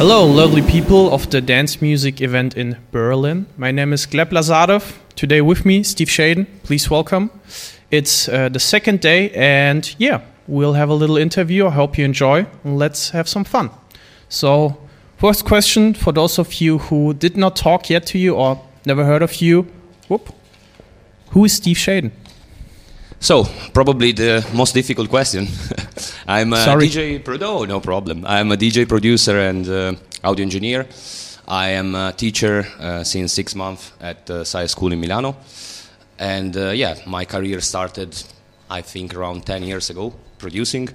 Hello, lovely people of the dance music event in Berlin. My name is Gleb Lazarov. Today with me, Steve Shaden. Please welcome. It's uh, the second day, and yeah, we'll have a little interview. I hope you enjoy. Let's have some fun. So, first question for those of you who did not talk yet to you or never heard of you. Whoop. Who is Steve Shaden? So, probably the most difficult question. I'm a Sorry. DJ Prodo, no problem. I'm a DJ producer and uh, audio engineer. I am a teacher uh, since six months at the SAE School in Milano. And uh, yeah, my career started, I think, around 10 years ago, producing.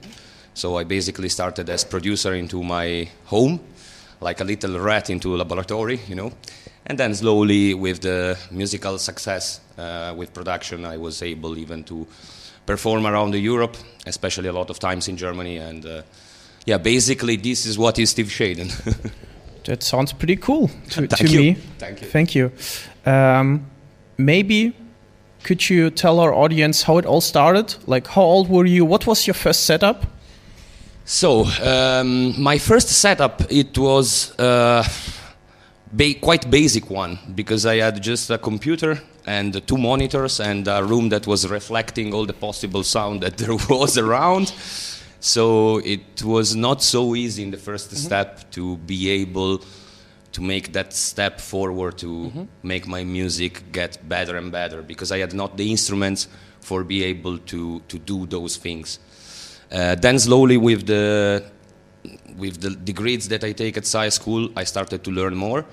So I basically started as producer into my home, like a little rat into a laboratory, you know. And then slowly, with the musical success uh, with production, I was able even to perform around Europe, especially a lot of times in Germany. And uh, yeah, basically, this is what is Steve Shaden. That sounds pretty cool to, Thank to you. me. Thank you. Thank you. Um, maybe could you tell our audience how it all started? Like, how old were you? What was your first setup? So um, my first setup it was uh, ba- quite basic one because I had just a computer and two monitors and a room that was reflecting all the possible sound that there was around. So it was not so easy in the 1st step to be able to make that step forward to make my music get better and better because I had not the instruments for be able to, to do those things. Uh, then slowly with the with the degrees that I take at SAE school, I started to learn more,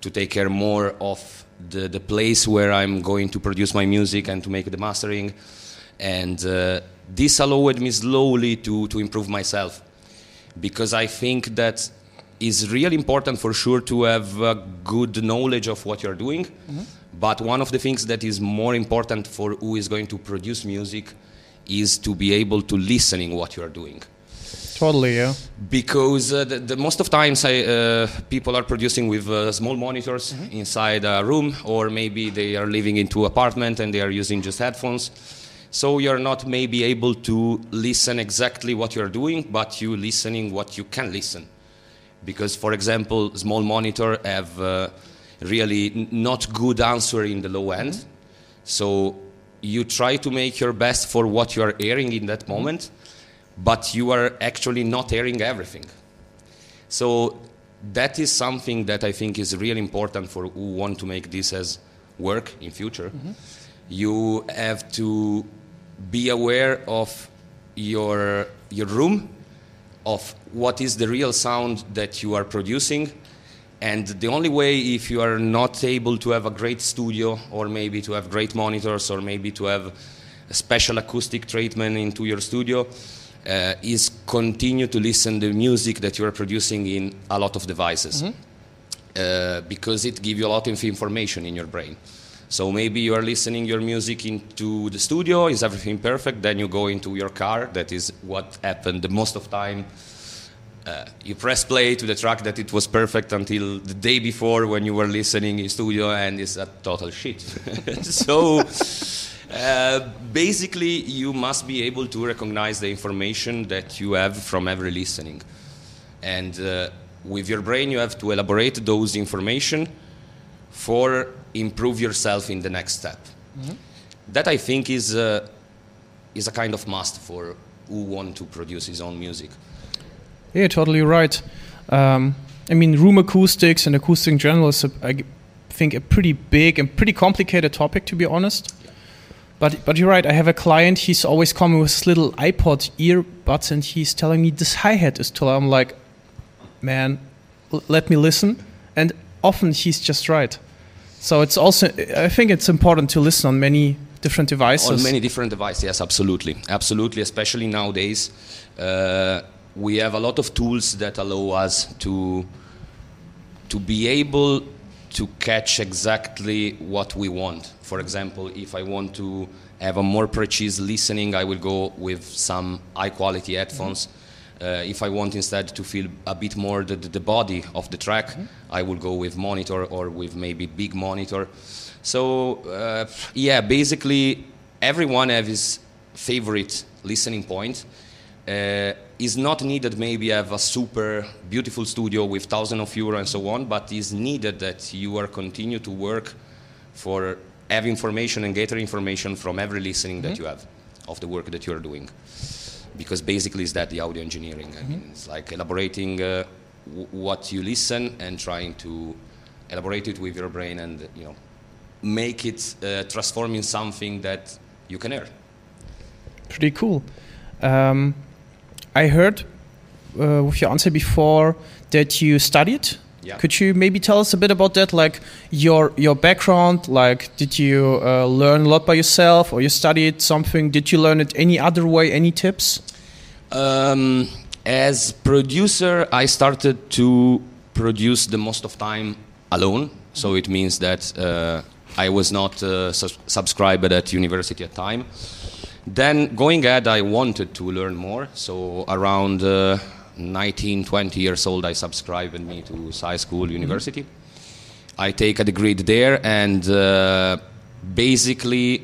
to take care more of the, the place where I'm going to produce my music and to make the mastering. And uh, this allowed me slowly to, to improve myself because I think that is really important for sure to have a good knowledge of what you're doing. But one of the things that is more important for who is going to produce music is to be able to listening what you're doing Totally, yeah. because uh, the, the most of times I, uh, people are producing with uh, small monitors inside a room or maybe they are living into apartment and they are using just headphones. So you're not maybe able to listen exactly what you're doing but you listening what you can listen. Because for example small monitor have uh, really not good answer in the low end. So you try to make your best for what you are hearing in that moment but you are actually not hearing everything. So that is something that I think is really important for who want to make this as work in future. Mm-hmm. You have to be aware of your your room, of what is the real sound that you are producing. And the only way, if you are not able to have a great studio, or maybe to have great monitors, or maybe to have a special acoustic treatment into your studio, uh, is continue to listen the music that you are producing in a lot of devices. Uh, because it gives you a lot of information in your brain. So maybe you are listening your music into the studio is everything perfect then you go into your car that is what happened the most of time. Uh, you press play to the track that it was perfect until the day before when you were listening in studio and it's a total shit. So uh, basically, you must be able to recognize the information that you have from every listening. And uh, with your brain, you have to elaborate those information for improve yourself in the next step. That I think is, uh, is a kind of must for who want to produce his own music. Yeah, totally right. Um, I mean, room acoustics and acoustic in general is, a, I think, a pretty big and pretty complicated topic, to be honest. But but you're right. I have a client. He's always coming with his little iPod earbuds, and he's telling me this hi hat is too loud. I'm like, man, let me listen. And often he's just right. So it's also I think it's important to listen on many different devices. On many different devices, yes, absolutely, absolutely. Especially nowadays, uh, we have a lot of tools that allow us to to be able to catch exactly what we want. For example, if I want to have a more precise listening, I will go with some high quality headphones. Uh, if I want instead to feel a bit more the, the, body of the track, I will go with monitor or with maybe big monitor. So uh, yeah, basically everyone has his favorite listening point, uh, is not needed maybe have a super beautiful studio with thousands of euro and so on, but is needed that you are continue to work for have information and gather information from every listening mm-hmm. that you have of the work that you are doing. Because basically, is that the audio engineering? Mm-hmm. I mean, it's like elaborating uh, w- what you listen and trying to elaborate it with your brain and you know make it uh, transform in something that you can hear. Pretty cool. Um, I heard uh, with your answer before that you studied. Yeah. Could you maybe tell us a bit about that, like your your background? Like, did you uh, learn a lot by yourself, or you studied something? Did you learn it any other way? Any tips? Um, as producer, I started to produce the most of time alone. So it means that uh, I was not uh, su- subscribed at university at time. Then going ahead, I wanted to learn more. So around uh, 19, 20 years old, I subscribed me to high school university. Mm-hmm. I take a degree there, and uh, basically,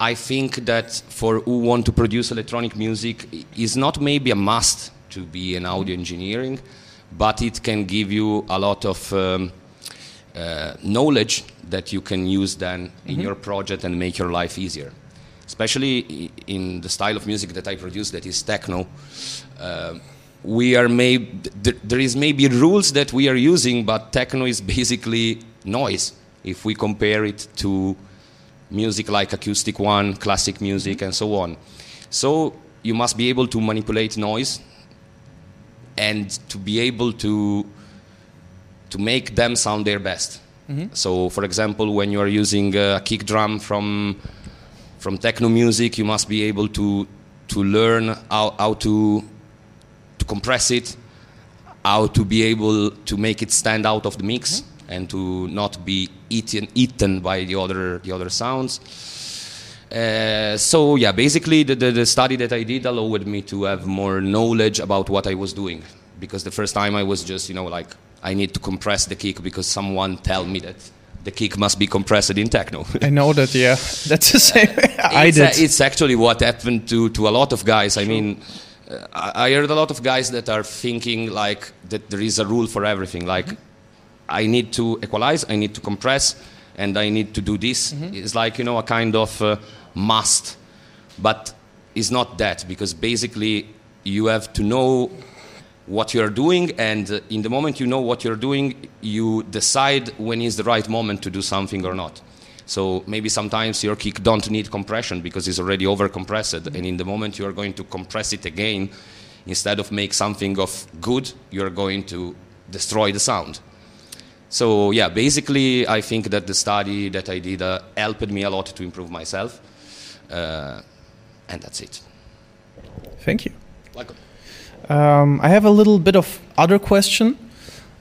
I think that for who want to produce electronic music, is not maybe a must to be an audio engineering, but it can give you a lot of um, uh, knowledge that you can use then mm-hmm. in your project and make your life easier. Especially in the style of music that I produce, that is techno. Uh, we are maybe there is maybe rules that we are using, but techno is basically noise. If we compare it to music like acoustic one, classic music, and so on, so you must be able to manipulate noise and to be able to to make them sound their best. Mm-hmm. So, for example, when you are using a kick drum from from techno music, you must be able to to learn how, how to compress it, how to be able to make it stand out of the mix, mm-hmm. and to not be eaten eaten by the other the other sounds. Uh, so yeah, basically the, the, the, study that I did allowed me to have more knowledge about what I was doing because the first time I was just you know like I need to compress the kick because someone tell me that the kick must be compressed in techno. I know that, yeah. That's the same. I it's did. A, it's actually what happened to, to a lot of guys. I mean, I heard a lot of guys that are thinking like that there is a rule for everything. Like, mm-hmm. I need to equalize, I need to compress, and I need to do this. Mm-hmm. It's like, you know, a kind of uh, must. But it's not that because basically you have to know what you're doing and uh, in the moment you know what you're doing you decide when is the right moment to do something or not so maybe sometimes your kick don't need compression because it's already over compressed and in the moment you are going to compress it again instead of make something of good you're going to destroy the sound. So yeah basically i think that the study that i did uh, helped me a lot to improve myself. Uh, and that's it. Thank you. Welcome. Um, I have a little bit of other question.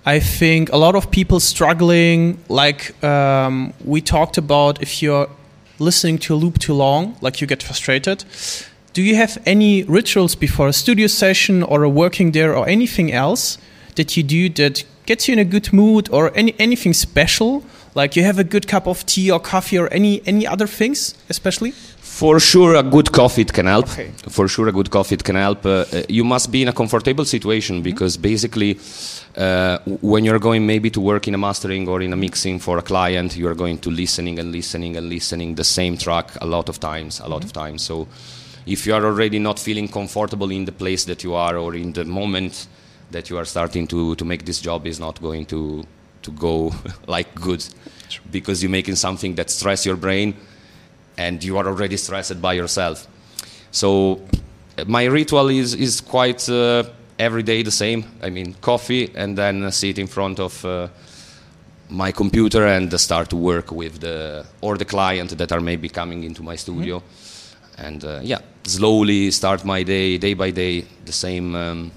I think a lot of people struggling, like um, we talked about, if you're listening to a loop too long, like you get frustrated. Do you have any rituals before a studio session or a working there or anything else that you do that gets you in a good mood or any anything special? Like you have a good cup of tea or coffee or any any other things, especially? For sure, a good coffee can help. Okay. For sure, a good coffee can help. Uh, you must be in a comfortable situation mm-hmm. because basically, uh, when you're going maybe to work in a mastering or in a mixing for a client, you are going to listening and listening and listening the same track a lot of times, a lot mm-hmm. of times. So, if you are already not feeling comfortable in the place that you are or in the moment that you are starting to to make this job, is not going to to go like good because you're making something that stress your brain and you are already stressed by yourself. So my ritual is is quite uh, every day the same. I mean, coffee and then sit in front of uh, my computer and start to work with the or the client that are maybe coming into my studio, mm-hmm. and uh, yeah, slowly start my day day by day the same um,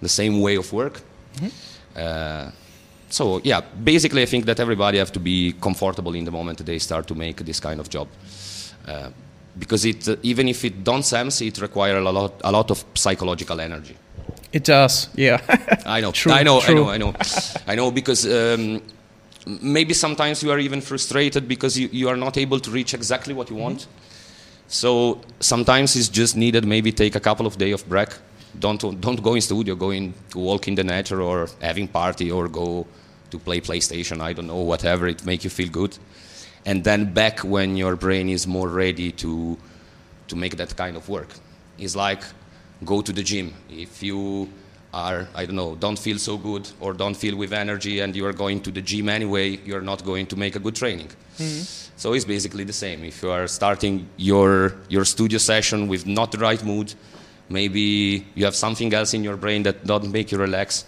the same way of work. Mm-hmm. So yeah, basically, I think that everybody have to be comfortable in the moment they start to make this kind of job, uh, because it uh, even if it don't sense, it requires a lot a lot of psychological energy. It does, yeah. I know, true, I know, true. I know, I know, I know, because. Um, maybe sometimes you are even frustrated because you, you are not able to reach exactly what you want. Mm-hmm. So sometimes it's just needed maybe take a couple of days of break. Don't don't go in studio, go in to walk in the nature or having party or go to play PlayStation. I don't know, whatever it make you feel good, and then back when your brain is more ready to to make that kind of work. It's like go to the gym. If you are, I don't know, don't feel so good or don't feel with energy and you are going to the gym anyway, you're not going to make a good training. Mm-hmm. So it's basically the same. If you are starting your, your studio session with not the right mood, maybe you have something else in your brain that doesn't make you relax,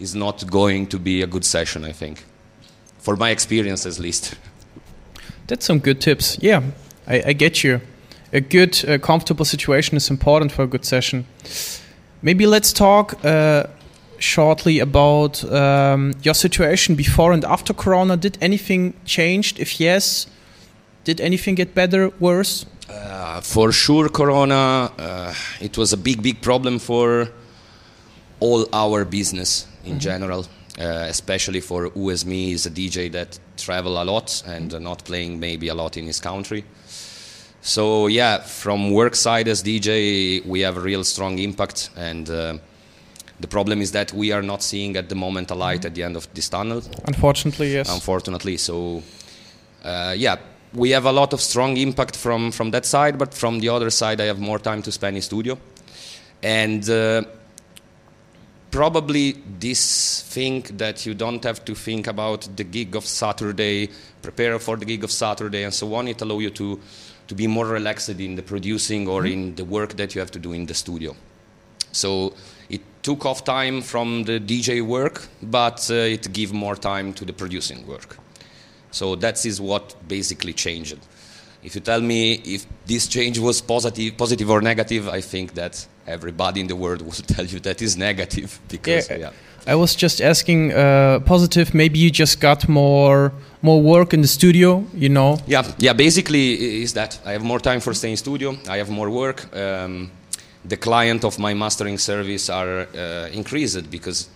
is not going to be a good session, I think. For my experience, at least. That's some good tips. Yeah, I, I get you. A good, uh, comfortable situation is important for a good session. Maybe let's talk uh, shortly about um, your situation before and after Corona. Did anything changed? If yes, did anything get better, worse? Uh, for sure, Corona. Uh, it was a big, big problem for all our business in mm -hmm. general, uh, especially for who as me is a DJ that travel a lot and not playing maybe a lot in his country. So yeah, from work side as DJ, we have a real strong impact, and uh, the problem is that we are not seeing at the moment a light at the end of this tunnel. Unfortunately, yes. Unfortunately, so uh, yeah, we have a lot of strong impact from from that side, but from the other side, I have more time to spend in studio, and. Probably this thing that you don't have to think about the gig of Saturday, prepare for the gig of Saturday, and so on. It allows you to to be more relaxed in the producing or mm-hmm. in the work that you have to do in the studio. So it took off time from the DJ work, but uh, it gave more time to the producing work. So that is what basically changed. If you tell me if this change was positive, positive or negative, I think that everybody in the world will tell you that is negative because yeah. yeah. I was just asking uh, positive. Maybe you just got more more work in the studio, you know? Yeah, yeah. Basically, is that I have more time for staying studio. I have more work. Um, the client of my mastering service are uh, increased because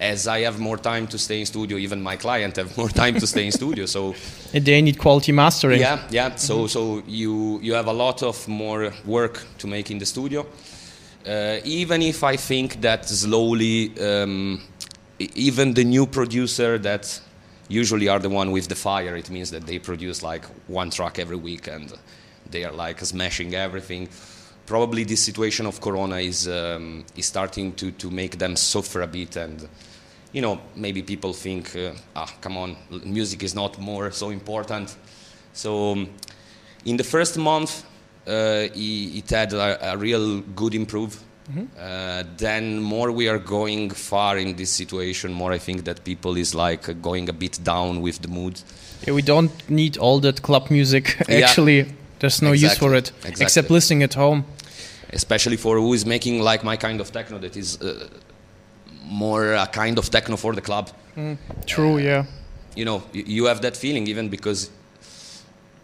as I have more time to stay in studio, even my client have more time to stay in studio. So and they need quality mastering. Yeah, yeah. So mm -hmm. so you you have a lot of more work to make in the studio. Uh, even if I think that slowly, um, even the new producer that usually are the one with the fire. It means that they produce like one track every week and they are like smashing everything. Probably this situation of Corona is um, is starting to to make them suffer a bit and. You know, maybe people think, uh, ah, come on, music is not more so important. So, um, in the first month, uh, it had a, a real good improve Mm-hmm. Uh, then more we are going far in this situation, more I think that people is like going a bit down with the mood. Yeah, we don't need all that club music. Actually, yeah. There's no exactly. use for it exactly. except listening at home. Especially for who is making like my kind of techno that is uh, more a kind of techno for the club. Mm, true, yeah. You know, you have that feeling even because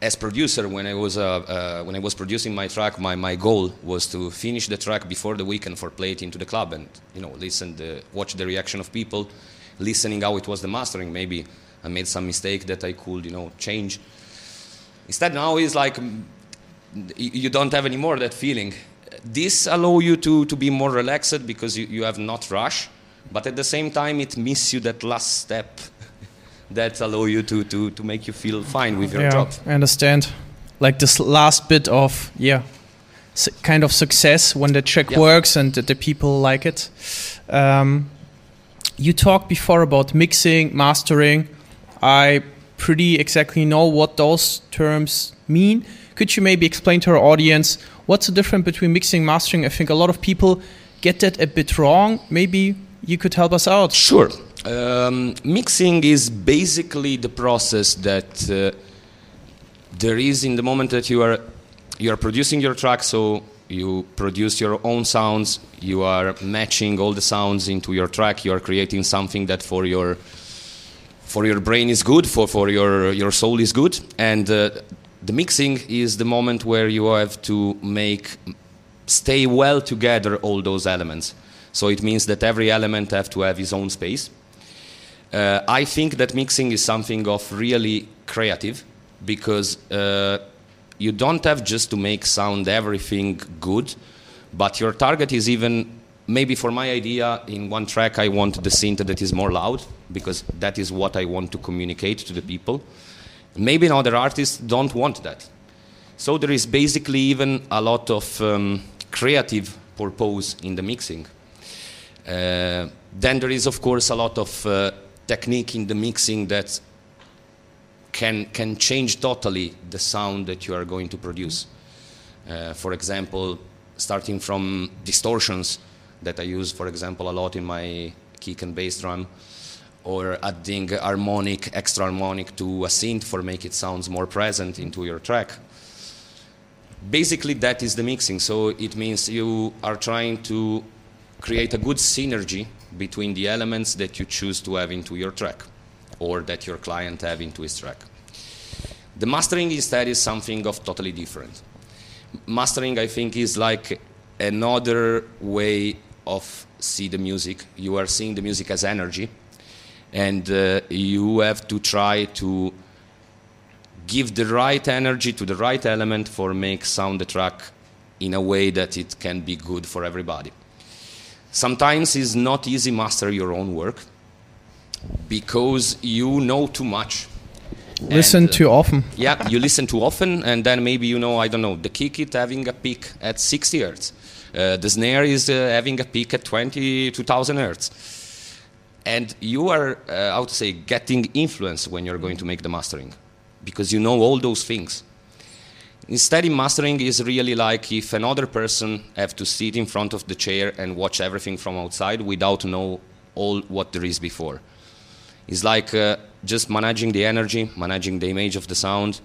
as producer, when I was uh, uh, when I was producing my track, my, my goal was to finish the track before the weekend for play it into the club and you know listen, the, watch the reaction of people, listening how it was the mastering. Maybe I made some mistake that I could you know change. Instead, now it's like you don't have anymore that feeling. This allow you to to be more relaxed because you, you have not rush, but at the same time it miss you that last step that allow you to, to, to make you feel fine with your yeah, job. I understand. Like this last bit of, yeah, kind of success when the track yeah. works and the, the, people like it. Um, you talked before about mixing, mastering. I pretty exactly know what those terms mean. Could you maybe explain to our audience what's the difference between mixing and mastering? I think a lot of people get that a bit wrong. Maybe you could help us out. Sure. Um, mixing is basically the process that uh, there is in the moment that you are you are producing your track. So you produce your own sounds. You are matching all the sounds into your track. You are creating something that for your for your brain is good, for for your your soul is good, and uh, the mixing is the moment where you have to make stay well together all those elements. So it means that every element have to have his own space uh, I think that mixing is something of really creative because uh, you don't have just to make sound everything good, but your target is even maybe for my idea in one track I want the synth that is more loud because that is what I want to communicate to the people. Maybe other artists don't want that. So there is basically even a lot of um, creative purpose in the mixing. Uh, then there is of course a lot of uh, technique in the mixing that can, can change totally the sound that you are going to produce. Uh, for example, starting from distortions that I use, for example, a lot in my kick and bass drum, or adding harmonic, extra harmonic to a synth for make it sounds more present into your track. Basically, that is the mixing. So it means you are trying to create a good synergy between the elements that you choose to have into your track or that your client have into his track. The mastering instead is something of totally different. Mastering, I think, is like another way of see the music. You are seeing the music as energy, and uh, you have to try to give the right energy to the right element for make sound the track in a way that it can be good for everybody. Sometimes it's not easy master your own work because you know too much. Listen And, uh, too often. yeah, you listen too often, and then maybe you know, I don't know, the kick it having a peak at 60 hertz. Uh, the snare is uh, having a peak at 20, 2000 hertz. And you are, uh, how to say, getting influence when you're going to make the mastering because you know all those things. Instead, in mastering is really like if another person have to sit in front of the chair and watch everything from outside without know all what there is before. It's like uh, just managing the energy, managing the image of the sound,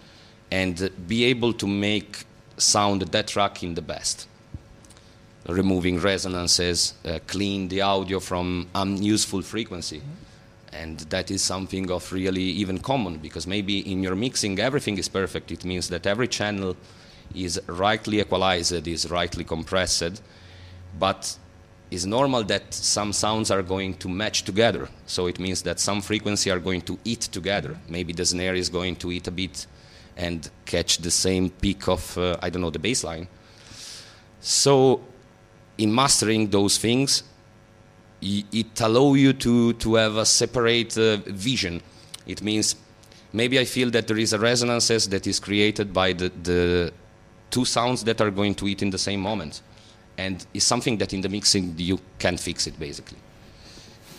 and be able to make sound that track in the best. Removing resonances, uh, clean the audio from unuseful frequency. And that is something of really even common because maybe in your mixing everything is perfect. It means that every channel is rightly equalized, is rightly compressed, but it's normal that some sounds are going to match together. So it means that some frequency are going to eat together. Maybe the snare is going to eat a bit and catch the same peak of, uh, I don't know, the bass line. So in mastering those things, it allow you to, to have a separate uh, vision. It means maybe I feel that there is a resonances that is created by the, the two sounds that are going to eat in the same moment. And it's something that in the mixing you can fix it basically.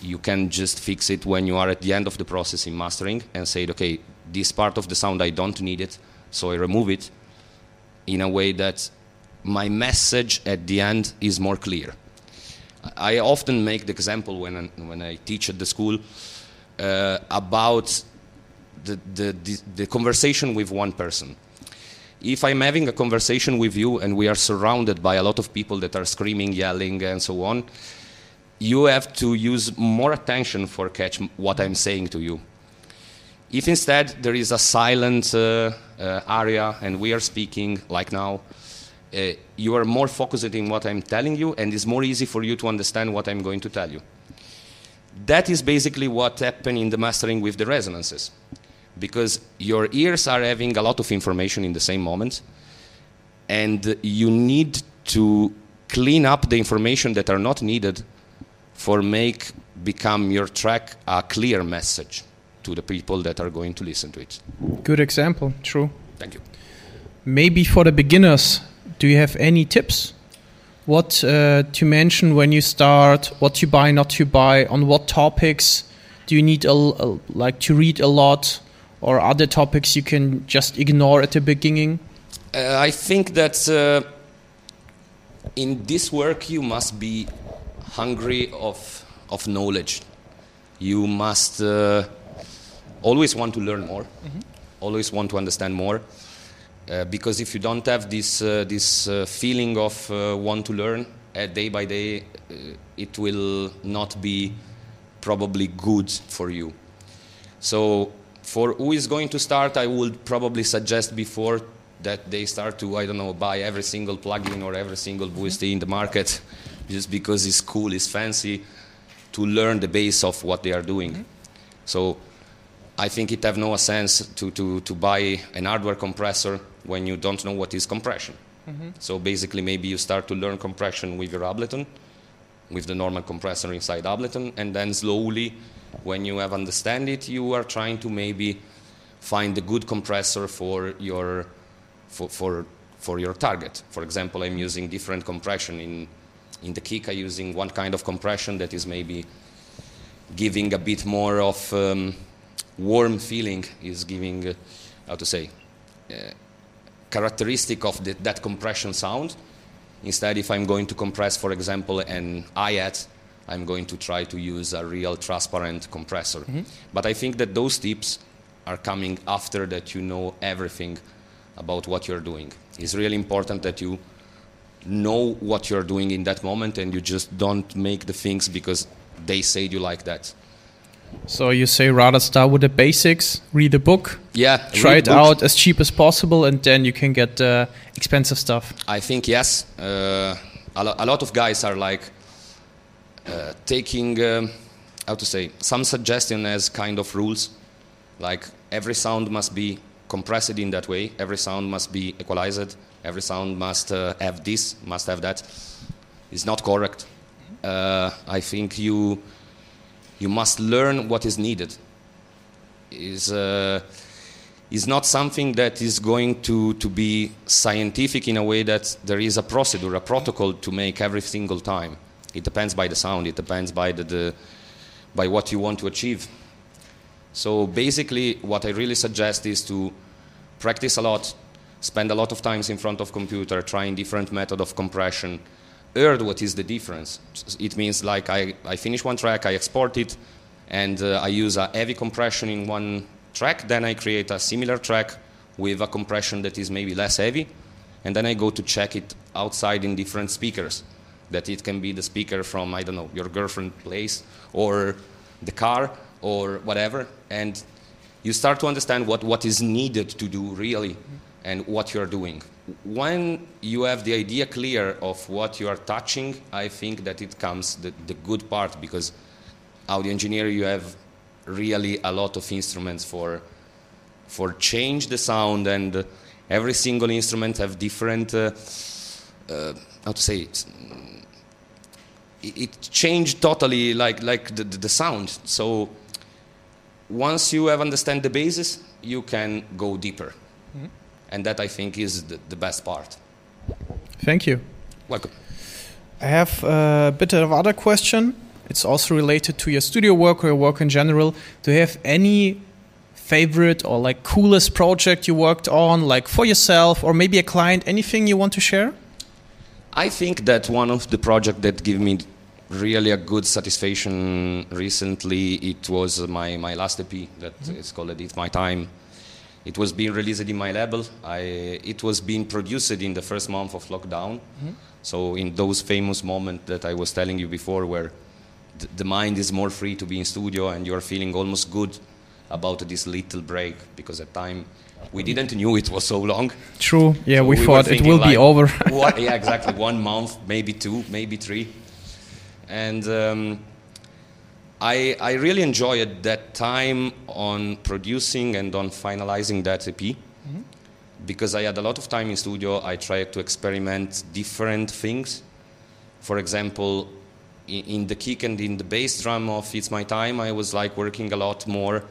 You can just fix it when you are at the end of the process in mastering and say, okay, this part of the sound I don't need it, so I remove it in a way that my message at the end is more clear. I often make the example when I, when I teach at the school uh, about the, the, the, the conversation with one person. If I'm having a conversation with you and we are surrounded by a lot of people that are screaming, yelling, and so on, you have to use more attention for catch what I'm saying to you. If instead there is a silent uh, uh, area and we are speaking like now, uh, you are more focused in what I'm telling you, and it's more easy for you to understand what I'm going to tell you. That is basically what happened in the mastering with the resonances, because your ears are having a lot of information in the same moment, and you need to clean up the information that are not needed for make become your track a clear message to the people that are going to listen to it. Good example. True. Thank you. Maybe for the beginners, do you have any tips? What uh, to mention when you start? What to buy, not to buy? On what topics do you need a, a- like to read a lot, or other topics you can just ignore at the beginning? Uh, I think that uh, in this work you must be hungry of, of knowledge. You must uh, always want to learn more, always want to understand more. Uh, because if you don't have this, uh, this uh, feeling of uh, want to learn uh, day by day, uh, it will not be probably good for you. So for who is going to start, I would probably suggest before that they start to, I don't know, buy every single plugin or every single boost in the market just because it's cool, it's fancy, to learn the base of what they are doing. So I think it have no sense to, to, to buy an hardware compressor when you don't know what is compression. So basically, maybe you start to learn compression with your Ableton, with the normal compressor inside Ableton, and then slowly, when you have understand it, you are trying to maybe find a good compressor for your for, for for your target. For example, I'm using different compression in in the kick. I'm using one kind of compression that is maybe giving a bit more of um, warm feeling. Is giving uh, how to say uh, characteristic of the, that compression sound. Instead, if I'm going to compress, for example, an hi-hat, I'm going to try to use a real transparent compressor. Mm-hmm. But I think that those tips are coming after that you know everything about what you're doing. It's really important that you know what you're doing in that moment and you just don't make the things because they said you like that. So you say rather start with the basics, read the book, Yeah, try it out as cheap as possible, and then you can get uh, expensive stuff. I think yes. Uh, a, lo- a lot of guys are like uh, taking, um, how to say, some suggestion as kind of rules. Like every sound must be compressed in that way. Every sound must be equalized. Every sound must uh, have this, must have that. It's not correct. Uh, I think you you must learn what is needed. Is uh, is not something that is going to, to be scientific in a way that there is a procedure, a protocol to make every single time. It depends by the sound, it depends by, the, the, by what you want to achieve. So basically, what I really suggest is to practice a lot, spend a lot of times in front of computer, trying different method of compression, heard what is the difference. It means like I, I finish one track, I export it, and uh, I use a heavy compression in one track, then I create a similar track with a compression that is maybe less heavy, and then I go to check it outside in different speakers. That it can be the speaker from, I don't know, your girlfriend place, or the car, or whatever, and you start to understand what, what is needed to do really and what you're doing. When you have the idea clear of what you are touching, I think that it comes the, the good part because audio engineer you have really a lot of instruments for for change the sound and every single instrument have different uh, uh, how to say it? It, changed totally like like the, the, the sound. So once you have understand the basis you can go deeper and that i think is the, the best part Thank you. welcome I have a bit of other question. It's also related to your studio work or your work in general. Do you have any favorite or like coolest project you worked on, like for yourself or maybe a client? Anything you want to share? I think that one of the projects that give me really a good satisfaction recently it was my, my last EP that mm-hmm. is called It's My Time. It was being released in my label. I, it was being produced in the first month of lockdown. So in those famous moments that I was telling you before, where th- the mind is more free to be in studio and you're feeling almost good about this little break because at time we didn't knew it was so long. True. Yeah, So we, were thought it will be over. what, yeah, exactly. One month, maybe two, maybe three. And um, I, I really enjoyed that time on producing and on finalizing that EP mm-hmm. because I had a lot of time in studio. I tried to experiment different things. For example, in, in the kick and in the bass drum of It's My Time, I was like working a lot more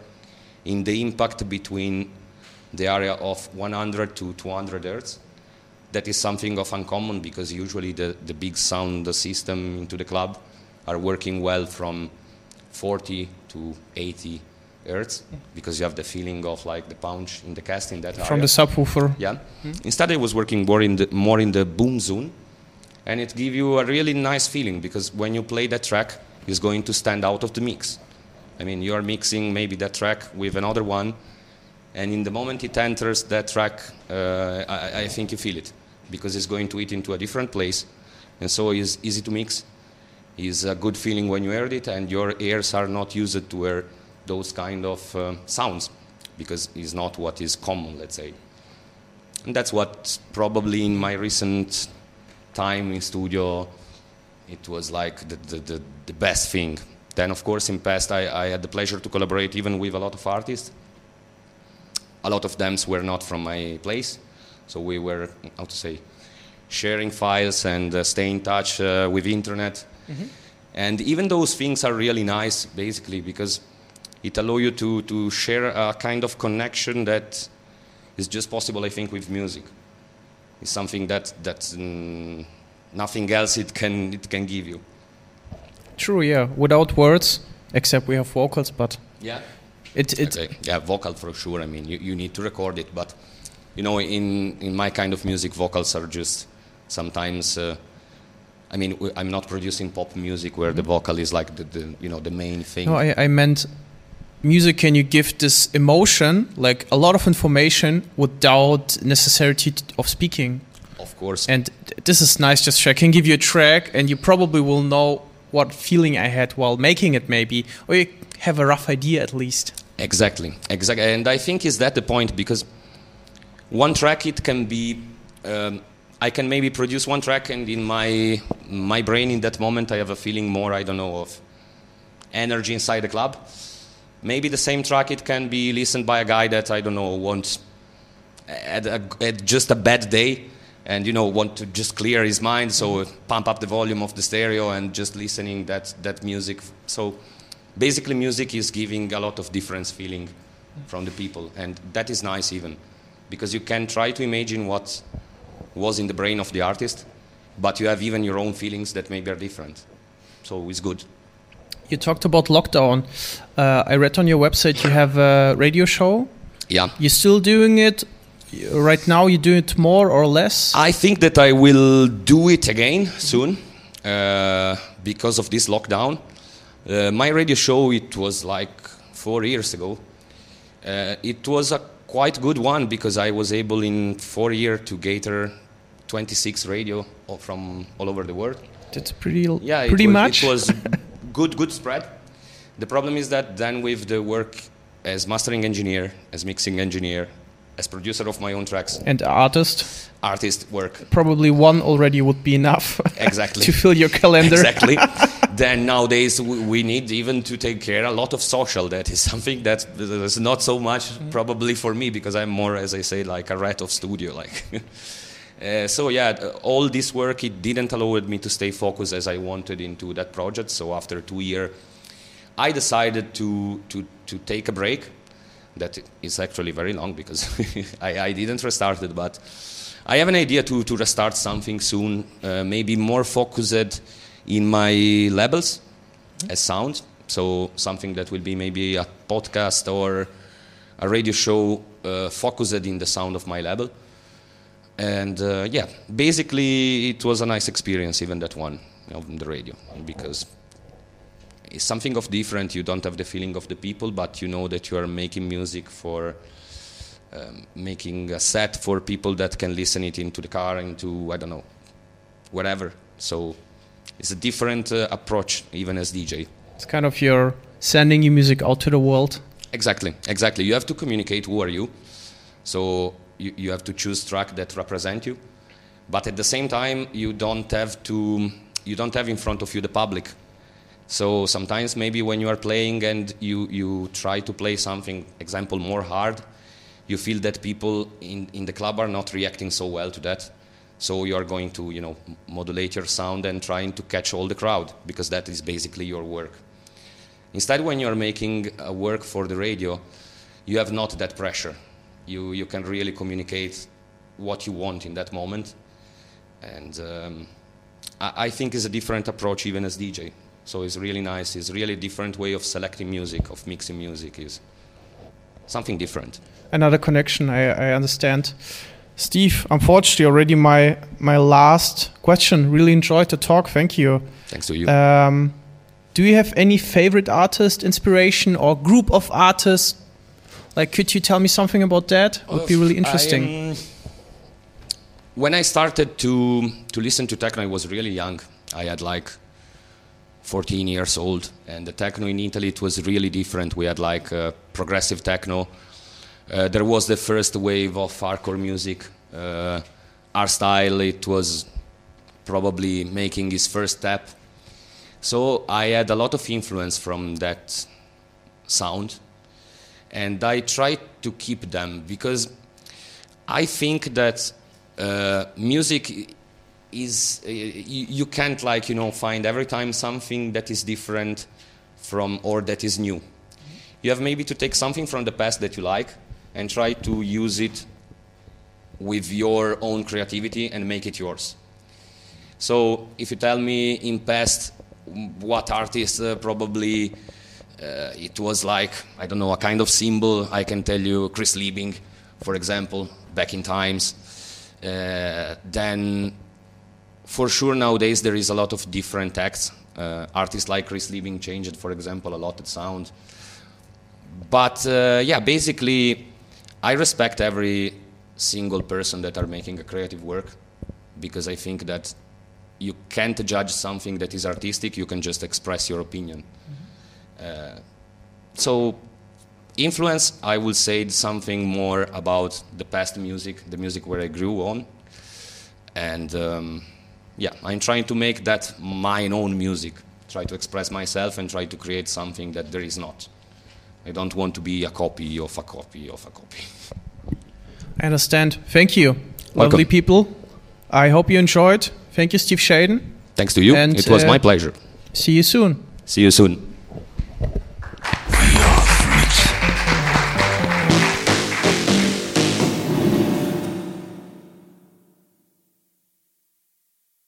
in the impact between the area of 100 to 200 hertz. That is something of uncommon because usually the, the big sound system into the club are working well from 40 to 80 hertz because you have the feeling of like the punch in the cast in that From area. the subwoofer. Yeah. Instead, I was working more in the more in the boom zone, and it gives you a really nice feeling because when you play that track, it's going to stand out of the mix. I mean, you are mixing maybe that track with another one, and in the moment it enters that track, uh, I, I think you feel it because it's going to it into a different place, and so it's easy to mix. It's a good feeling when you heard it, and your ears are not used to hear those kind of um sounds because it's not what is common, let's say. And that's what probably in my recent time in studio, it was like the, the, the, the best thing. Then, of course, in past, I, I had the pleasure to collaborate even with a lot of artists. A lot of them were not from my place, So we were, how to say, sharing files and uh, stay in touch uh, with internet. Mm-hmm. And even those things are really nice, basically, because it allows you to, to share a kind of connection that is just possible, I think, with music. It's something that, that mm, nothing else it can, it can give you. True, yeah. Without words, except we have vocals, but yeah, it it okay. yeah vocal for sure. I mean, you, you need to record it, but you know, in in my kind of music, vocals are just sometimes. Uh, I mean, I'm not producing pop music where the vocal is like the, the you know the main thing. No, I, I meant music. Can you give this emotion, like a lot of information, without necessity of speaking? Of course. And this is nice. Just I can give you a track, and you probably will know what feeling I had while making it, maybe, or you have a rough idea at least. Exactly, exactly, and I think is that the point because one track it can be. Um, I can maybe produce one track, and in my my brain in that moment, I have a feeling more. I don't know of energy inside the club. Maybe the same track it can be listened by a guy that I don't know wants at, a, at just a bad day and you know want to just clear his mind so mm-hmm. pump up the volume of the stereo and just listening that that music so basically music is giving a lot of different feeling mm-hmm. from the people and that is nice even because you can try to imagine what was in the brain of the artist but you have even your own feelings that maybe are different so it's good you talked about lockdown uh, i read on your website you have a radio show yeah you're still doing it right now you do it more or less? I think that I will do it again soon uh, because of this lockdown. Uh, my radio show it was like four years ago. Uh, it was a quite good one because I was able in four years to gather 26 radio from all over the world. That's pretty yeah, pretty it was, much. It was good good spread. The problem is that then with the work as mastering engineer, as mixing engineer, as producer of my own tracks. And artist? Artist work. Probably one already would be enough exactly. to fill your calendar. Exactly. Then nowadays we need even to take care a lot of social that is something that is not so much probably for me because i'm more as i say like a rat of studio like uh, so yeah all this work it didn't allow me to stay focused as i wanted into that project so after two years i decided to to to take a break that is actually very long because I, I, didn't restart it, but I have an idea to, to restart something soon, uh, maybe more focused in my labels mm-hmm. as sound. So something that will be maybe a podcast or a radio show uh, focused in the sound of my label. And uh, yeah, basically it was a nice experience, even that one on the radio, because it's something of different. You don't have the feeling of the people, but you know that you are making music for um, making a set for people that can listen it into the car, into I don't know, whatever. So it's a different uh, approach, even as DJ. It's kind of your sending your music out to the world. Exactly, exactly. You have to communicate who are you. So you, you have to choose track that represent you, but at the same time you don't have to you don't have in front of you the public so sometimes maybe when you are playing and you, you try to play something, example, more hard, you feel that people in, in the club are not reacting so well to that. So you are going to, you know, modulate your sound and trying to catch all the crowd because that is basically your work. Instead, when you are making a work for the radio, you have not that pressure. You, you can really communicate what you want in that moment. And um, I, I think it's a different approach even as DJ. So it's really nice. It's really a different way of selecting music, of mixing music. Is something different. Another connection, I, I understand. Steve, unfortunately, already my my last question. Really enjoyed the talk. Thank you. Thanks to you. Um, do you have any favorite artist, inspiration, or group of artists? Like, could you tell me something about that? Would be really interesting. I, um, when I started to to listen to techno, I was really young. I had like 14 years old, and the techno in Italy it was really different. We had like uh, progressive techno. Uh, there was the first wave of hardcore music. Uh, our style it was probably making his first step. So I had a lot of influence from that sound, and I try to keep them because I think that uh, music is uh, you, you can't like you know find every time something that is different from or that is new. You have maybe to take something from the past that you like and try to use it with your own creativity and make it yours. So if you tell me in past what artist uh, probably uh, it was like I don't know a kind of symbol, I can tell you Chris Liebing, for example, back in times. Uh, then for sure nowadays there is a lot of different acts. Uh, artists like Chris Liebing changed, for example, a lot of sound. But uh, yeah, basically, I respect every single person that are making a creative work because I think that you can't judge something that is artistic. You can just express your opinion. Mm-hmm. Uh, so influence, I would say something more about the past music, the music where I grew on, and um, yeah, I'm trying to make that my own music. Try to express myself and try to create something that there is not. I don't want to be a copy of a copy of a copy. I understand. Thank you, Welcome. lovely people. I hope you enjoyed. Thank you, Steve Shaden. Thanks to you. And, it was uh, my pleasure. See you soon. See you soon.